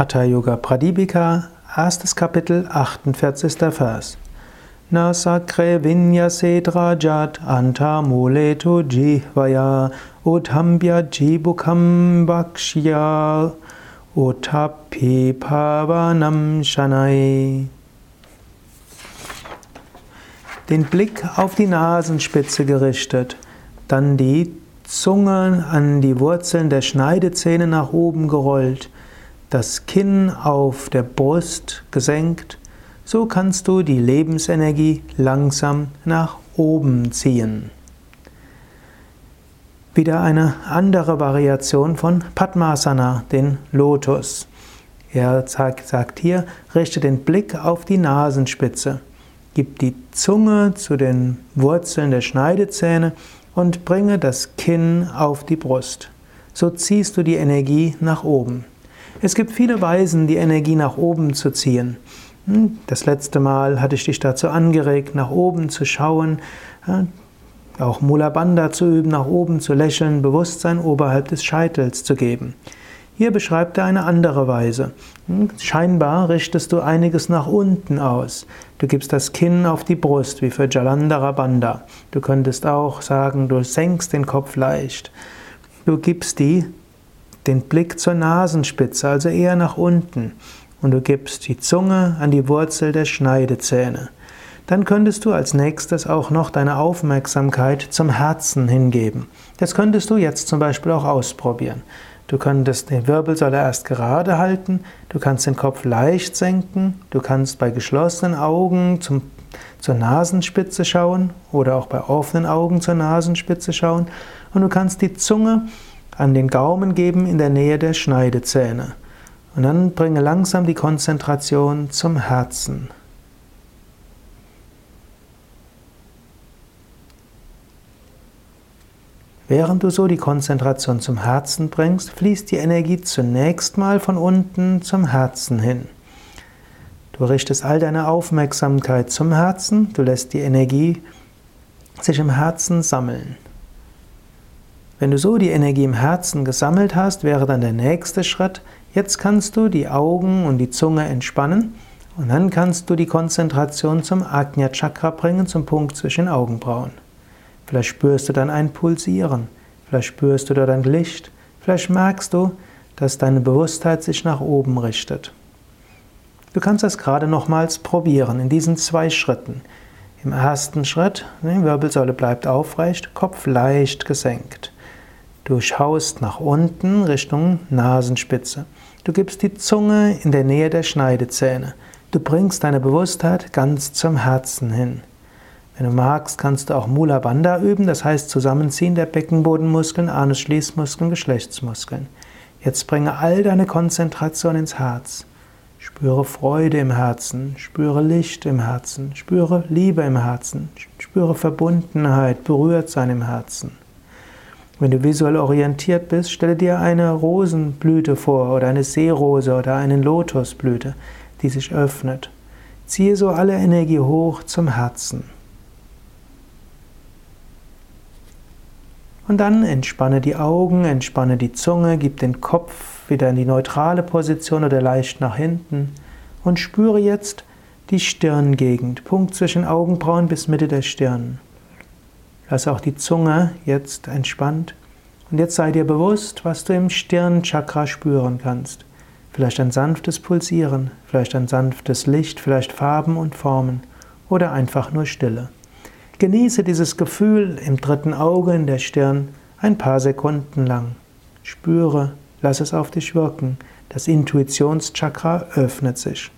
Hatha Yoga Pradipika, erstes Kapitel, 48. Vers. Nasakre vinyase drajat anta muletu jihvaya utambya jibukam bakshya utapi pavanam shanai. Den Blick auf die Nasenspitze gerichtet, dann die Zunge an die Wurzeln der Schneidezähne nach oben gerollt, das Kinn auf der Brust gesenkt, so kannst du die Lebensenergie langsam nach oben ziehen. Wieder eine andere Variation von Padmasana, den Lotus. Er sagt hier, richte den Blick auf die Nasenspitze, gib die Zunge zu den Wurzeln der Schneidezähne und bringe das Kinn auf die Brust. So ziehst du die Energie nach oben. Es gibt viele Weisen, die Energie nach oben zu ziehen. Hm, das letzte Mal hatte ich dich dazu angeregt, nach oben zu schauen, auch Mula Bandha zu üben, nach oben zu lächeln, Bewusstsein oberhalb des Scheitels zu geben. Hier beschreibt er eine andere Weise. Hm, scheinbar richtest du einiges nach unten aus. Du gibst das Kinn auf die Brust, wie für Jalandhara Bandha. Du könntest auch sagen, du senkst den Kopf leicht. Du gibst die den Blick zur Nasenspitze, also eher nach unten, und du gibst die Zunge an die Wurzel der Schneidezähne. Dann könntest du als nächstes auch noch deine Aufmerksamkeit zum Herzen hingeben. Das könntest du jetzt zum Beispiel auch ausprobieren. Du könntest die Wirbelsäule erst gerade halten, du kannst den Kopf leicht senken, du kannst bei geschlossenen Augen zum, zur Nasenspitze schauen oder auch bei offenen Augen zur Nasenspitze schauen und du kannst die Zunge an den Gaumen geben in der Nähe der Schneidezähne. Und dann bringe langsam die Konzentration zum Herzen. Während du so die Konzentration zum Herzen bringst, fließt die Energie zunächst mal von unten zum Herzen hin. Du richtest all deine Aufmerksamkeit zum Herzen, du lässt die Energie sich im Herzen sammeln. Wenn du so die Energie im Herzen gesammelt hast, wäre dann der nächste Schritt, jetzt kannst du die Augen und die Zunge entspannen und dann kannst du die Konzentration zum Ajna Chakra bringen, zum Punkt zwischen Augenbrauen. Vielleicht spürst du dann ein Pulsieren, vielleicht spürst du dort ein Licht, vielleicht merkst du, dass deine Bewusstheit sich nach oben richtet. Du kannst das gerade nochmals probieren in diesen zwei Schritten. Im ersten Schritt, die Wirbelsäule bleibt aufrecht, Kopf leicht gesenkt. Du schaust nach unten Richtung Nasenspitze. Du gibst die Zunge in der Nähe der Schneidezähne. Du bringst deine Bewusstheit ganz zum Herzen hin. Wenn du magst, kannst du auch Mula Bandha üben, das heißt Zusammenziehen der Beckenbodenmuskeln, Anusschließmuskeln, Geschlechtsmuskeln. Jetzt bringe all deine Konzentration ins Herz. Spüre Freude im Herzen, spüre Licht im Herzen, spüre Liebe im Herzen, spüre Verbundenheit, berührt sein im Herzen. Wenn du visuell orientiert bist, stelle dir eine Rosenblüte vor oder eine Seerose oder eine Lotusblüte, die sich öffnet. Ziehe so alle Energie hoch zum Herzen. Und dann entspanne die Augen, entspanne die Zunge, gib den Kopf wieder in die neutrale Position oder leicht nach hinten und spüre jetzt die Stirngegend, Punkt zwischen Augenbrauen bis Mitte der Stirn. Lass auch die Zunge jetzt entspannt. Und jetzt sei dir bewusst, was du im Stirnchakra spüren kannst. Vielleicht ein sanftes Pulsieren, vielleicht ein sanftes Licht, vielleicht Farben und Formen oder einfach nur Stille. Genieße dieses Gefühl im dritten Auge in der Stirn ein paar Sekunden lang. Spüre, lass es auf dich wirken. Das Intuitionschakra öffnet sich.